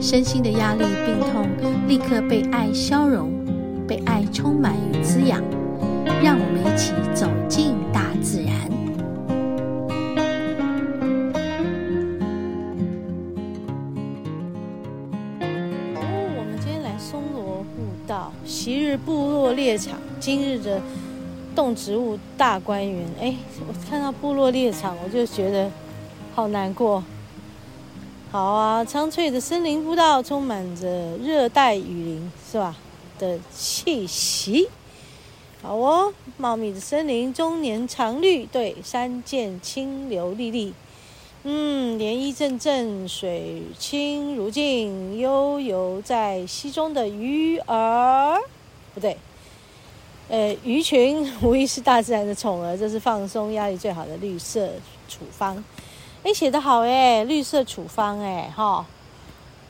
身心的压力、病痛立刻被爱消融，被爱充满与滋养。让我们一起走进大自然。哦，我们今天来松萝步道，昔日部落猎场，今日的。动植物大观园，哎，我看到部落猎场，我就觉得好难过。好啊，苍翠的森林步道充满着热带雨林，是吧？的气息。好哦，茂密的森林，终年常绿，对，山涧清流历历。嗯，涟漪阵阵，水清如镜，悠游在溪中的鱼儿，不对。呃，鱼群无疑是大自然的宠儿，这是放松压力最好的绿色处方。哎，写得好哎，绿色处方哎，哈，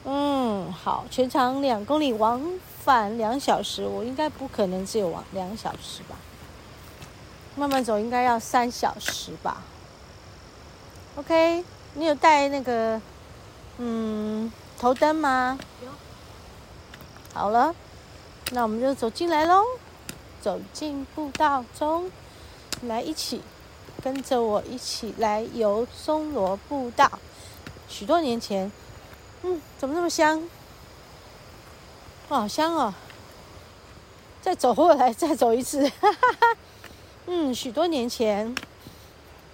嗯，好，全长两公里，往返两小时，我应该不可能只有往两小时吧？慢慢走应该要三小时吧？OK，你有带那个嗯头灯吗？有。好了，那我们就走进来喽。走进步道中，来一起跟着我一起来游松萝步道。许多年前，嗯，怎么那么香？哇，好香哦！再走过来，再走一次，哈哈哈。嗯，许多年前，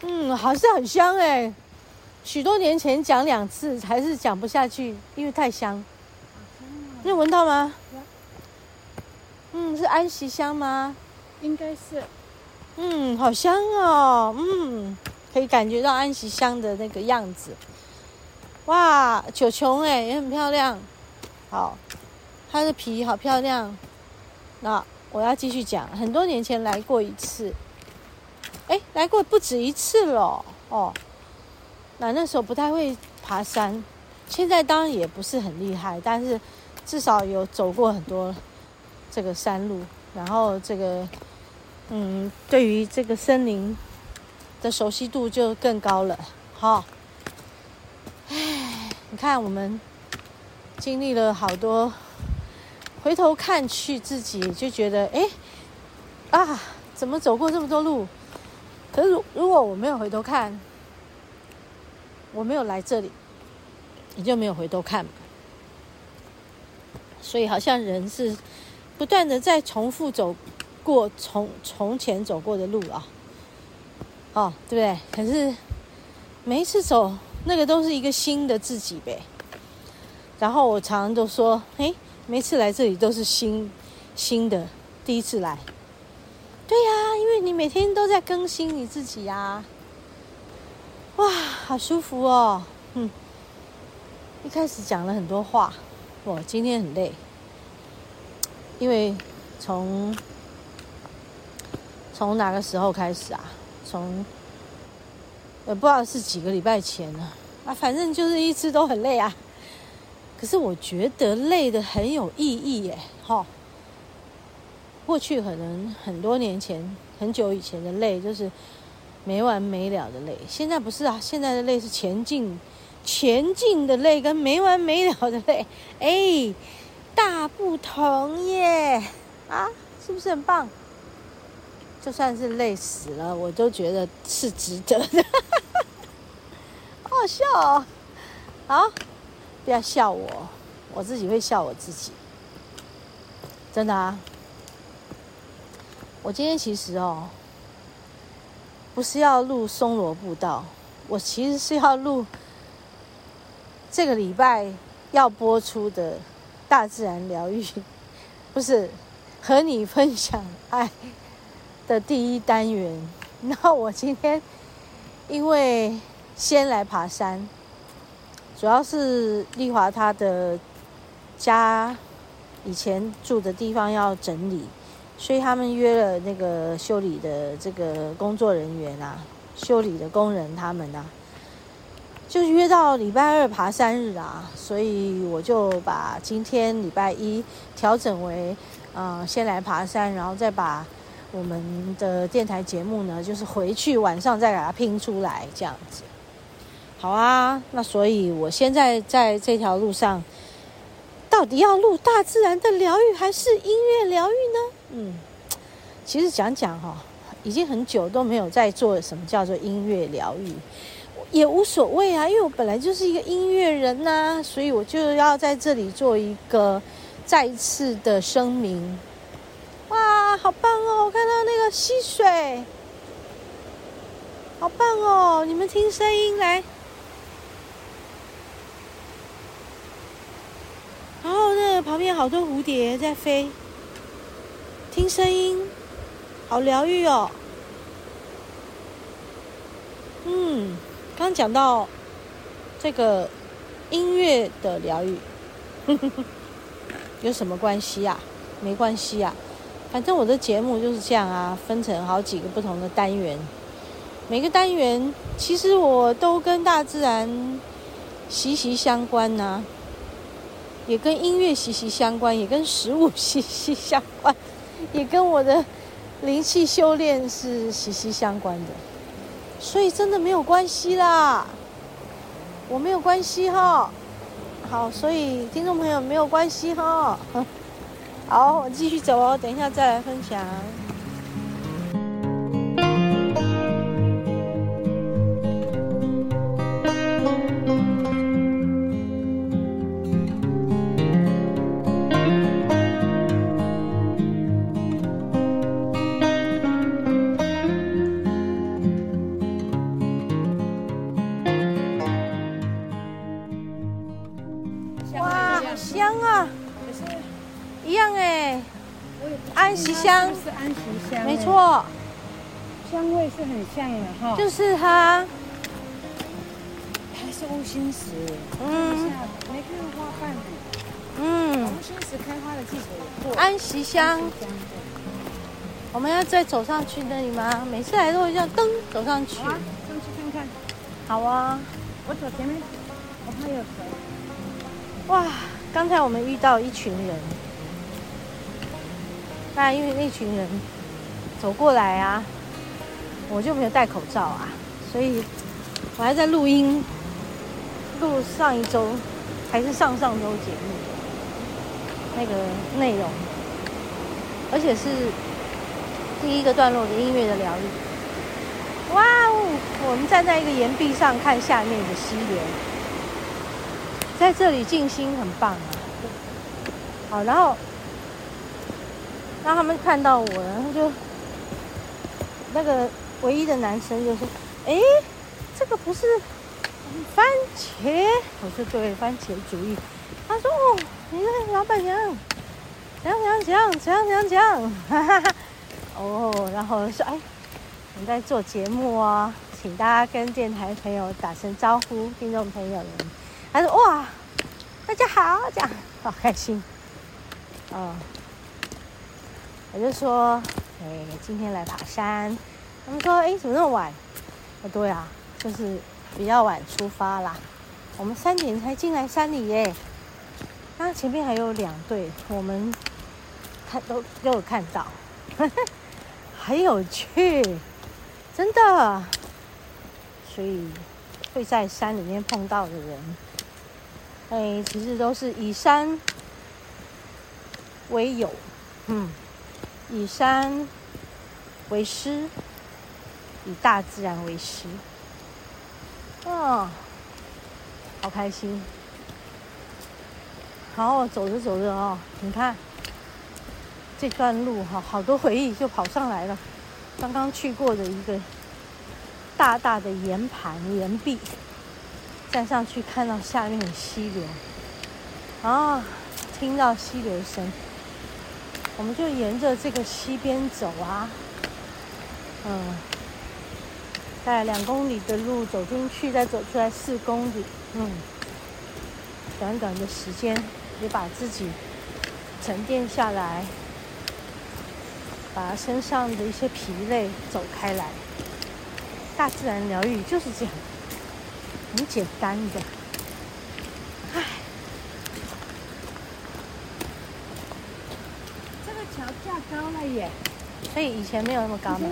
嗯，还是很香哎。许多年前讲两次还是讲不下去，因为太香。你有闻到吗？嗯，是安息香吗？应该是。嗯，好香哦。嗯，可以感觉到安息香的那个样子。哇，球球哎，也很漂亮。好，它的皮好漂亮。那我要继续讲，很多年前来过一次。哎，来过不止一次了哦。那那时候不太会爬山，现在当然也不是很厉害，但是至少有走过很多。这个山路，然后这个，嗯，对于这个森林的熟悉度就更高了。好，哎，你看我们经历了好多，回头看去自己就觉得，哎，啊，怎么走过这么多路？可是如果我没有回头看，我没有来这里，你就没有回头看。所以好像人是。不断的在重复走过从从前走过的路啊，哦，对不对？可是每一次走那个都是一个新的自己呗。然后我常常都说，哎，每次来这里都是新新的，第一次来。对呀，因为你每天都在更新你自己呀。哇，好舒服哦。嗯，一开始讲了很多话，我今天很累。因为从从哪个时候开始啊？从也不知道是几个礼拜前了啊，反正就是一直都很累啊。可是我觉得累的很有意义耶，哈。过去可能很多年前、很久以前的累就是没完没了的累，现在不是啊，现在的累是前进、前进的累跟没完没了的累，哎。大不同耶，啊，是不是很棒？就算是累死了，我都觉得是值得的，好笑哦！好，不要笑我，我自己会笑我自己，真的啊。我今天其实哦，不是要录松萝步道，我其实是要录这个礼拜要播出的。大自然疗愈，不是和你分享爱的第一单元。那我今天因为先来爬山，主要是丽华她的家以前住的地方要整理，所以他们约了那个修理的这个工作人员啊，修理的工人他们啊，就约到礼拜二爬山日啊，所以我就把今天礼拜一调整为，呃，先来爬山，然后再把我们的电台节目呢，就是回去晚上再给它拼出来这样子。好啊，那所以我现在在这条路上，到底要录大自然的疗愈还是音乐疗愈呢？嗯，其实讲讲哈，已经很久都没有在做什么叫做音乐疗愈，也无所谓啊，因为我本来就是一个音乐人呐、啊，所以我就要在这里做一个再次的声明。好棒哦！我看到那个溪水，好棒哦！你们听声音来。然后那旁边好多蝴蝶在飞，听声音，好疗愈哦。嗯，刚讲到这个音乐的疗愈，有什么关系啊？没关系啊，反正我的节目就是这样啊，分成好几个不同的单元，每个单元其实我都跟大自然息息相关呐、也跟音乐息息相关，也跟食物息息相关，也跟我的灵气修炼是息息相关的，所以真的没有关系啦，我没有关系哈，好，所以听众朋友没有关系哈，好，我继续走哦，等一下再来分享。是很像的哈，就是它，还是乌心石，嗯，没看到花瓣，嗯，乌心石开花的季节过，安息香，我们要再走上去那里吗？每次来都会这样噔走上去，上去看看，好啊，我走前面，我怕有蛇，哇，刚才我们遇到一群人。那因为那群人走过来啊，我就没有戴口罩啊，所以我还在录音，录上一周还是上上周节目那个内容，而且是第一个段落的音乐的疗愈。哇哦，我们站在一个岩壁上看下面的溪流，在这里静心很棒啊。好，然后。让他们看到我，然后就那个唯一的男生就说：“哎，这个不是番茄？”我说：“对，番茄主义。”他说：“哦，你那老板娘，讲讲讲讲讲讲？”哈哈哈。哦，然后说：“哎，我在做节目哦，请大家跟电台朋友打声招呼，听众朋友们。”他说：“哇，大家好，这样好开心。”哦。我就说，哎，今天来爬山。他们说，哎，怎么那么晚？哦，对啊，就是比较晚出发啦。我们三点才进来山里耶。那前面还有两队，我们看都都有看到，很有趣，真的。所以会在山里面碰到的人，哎，其实都是以山为友，嗯。以山为师，以大自然为师。哦，好开心！好，走着走着哦，你看这段路哈，好多回忆就跑上来了。刚刚去过的一个大大的岩盘岩壁，站上去看到下面的溪流，啊，听到溪流声。我们就沿着这个溪边走啊，嗯，大概两公里的路走进去，再走出来四公里，嗯，短短的时间，也把自己沉淀下来，把身上的一些疲累走开来。大自然疗愈就是这样，很简单的。唉，这个桥架高了耶，所以以前没有那么高吗？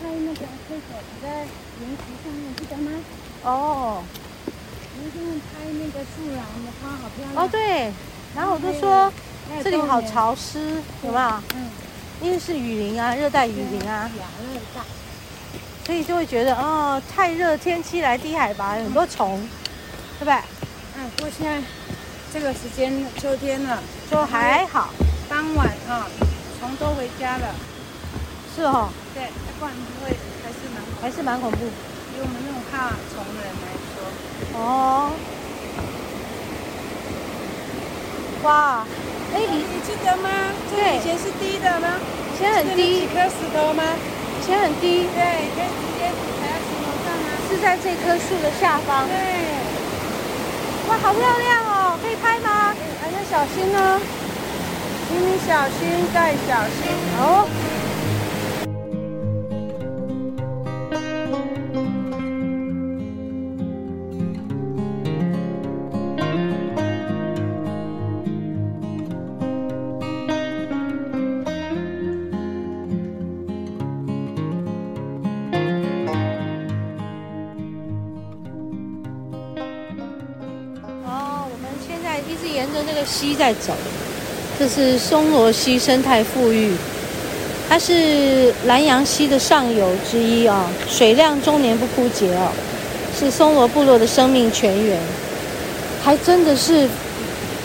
拍那个厕所在岩石上面，记得吗？哦，我们现在拍那个树懒的花，好漂亮。哦，对，然后我就说这里好潮湿，有没有？嗯。因为是雨林啊，热带雨林啊，热带，所以就会觉得哦，太热天气来低海拔，有很多虫，对不对？嗯，不过现在这个时间秋天了，就还好。傍晚啊，虫都回家了，是哦。对，不然会还是蛮还是蛮恐怖，以我们那种怕虫的人来说。哦。哇。哎，你你记得吗？对，以前是低的吗？以前很低。几颗石头吗？以前很低。对，可以直接踩在石头上吗？是在这棵树的下方。对。哇，好漂亮哦！可以拍吗？还要小心哦，请你小心再小心。哦。是沿着那个溪在走，这是松罗溪生态富裕，它是南阳溪的上游之一啊，水量终年不枯竭哦，是松罗部落的生命泉源，还真的是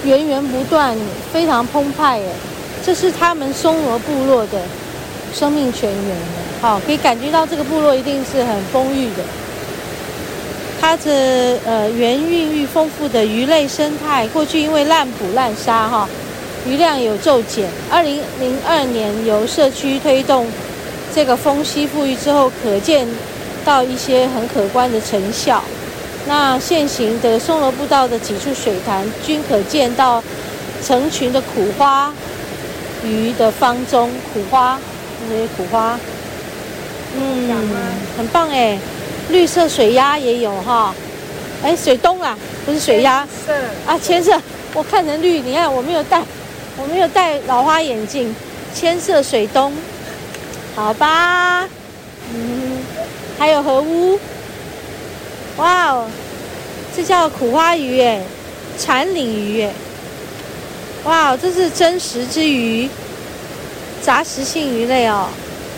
源源不断，非常澎湃耶。这是他们松罗部落的生命泉源，好，可以感觉到这个部落一定是很丰裕的。它的呃原孕育丰富的鱼类生态，过去因为滥捕滥杀哈，鱼量有骤减。二零零二年由社区推动这个丰溪富裕之后，可见到一些很可观的成效。那现行的松萝步道的几处水潭，均可见到成群的苦花鱼的方中。苦花，那些苦花，嗯，很棒哎。绿色水鸭也有哈，哎，水东啊，不是水鸭，是啊，千色，我看成绿，你看我没有戴，我没有戴老花眼镜，千色水东，好吧，嗯，还有河乌，哇哦，这叫苦花鱼哎，产鲤鱼哎，哇哦，这是真石之鱼，杂食性鱼类哦，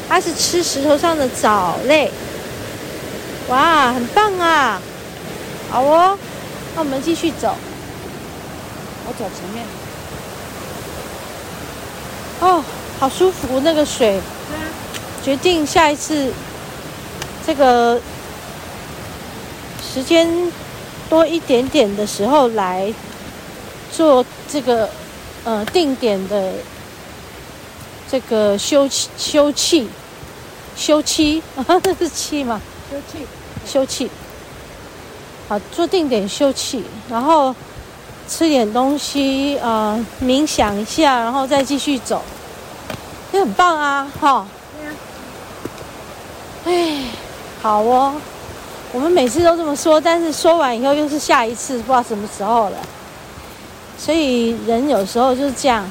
它是吃石头上的藻类。哇，很棒啊！好哦，那我们继续走。我走前面。哦，好舒服，那个水。决定下一次，这个时间多一点点的时候来做这个呃定点的这个休休憩休憩啊，这是气吗？休憩，休憩。好，做定点休憩，然后吃点东西，呃，冥想一下，然后再继续走，也很棒啊，哈、哦。哎，好哦。我们每次都这么说，但是说完以后又是下一次，不知道什么时候了。所以人有时候就是这样，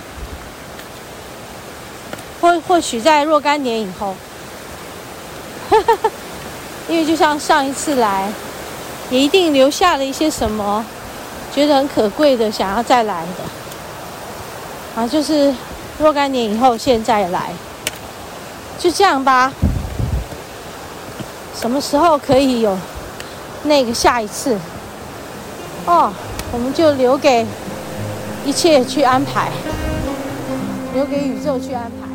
或或许在若干年以后。因为就像上一次来，也一定留下了一些什么，觉得很可贵的，想要再来的，啊，就是若干年以后现在来，就这样吧。什么时候可以有那个下一次？哦，我们就留给一切去安排，留给宇宙去安排。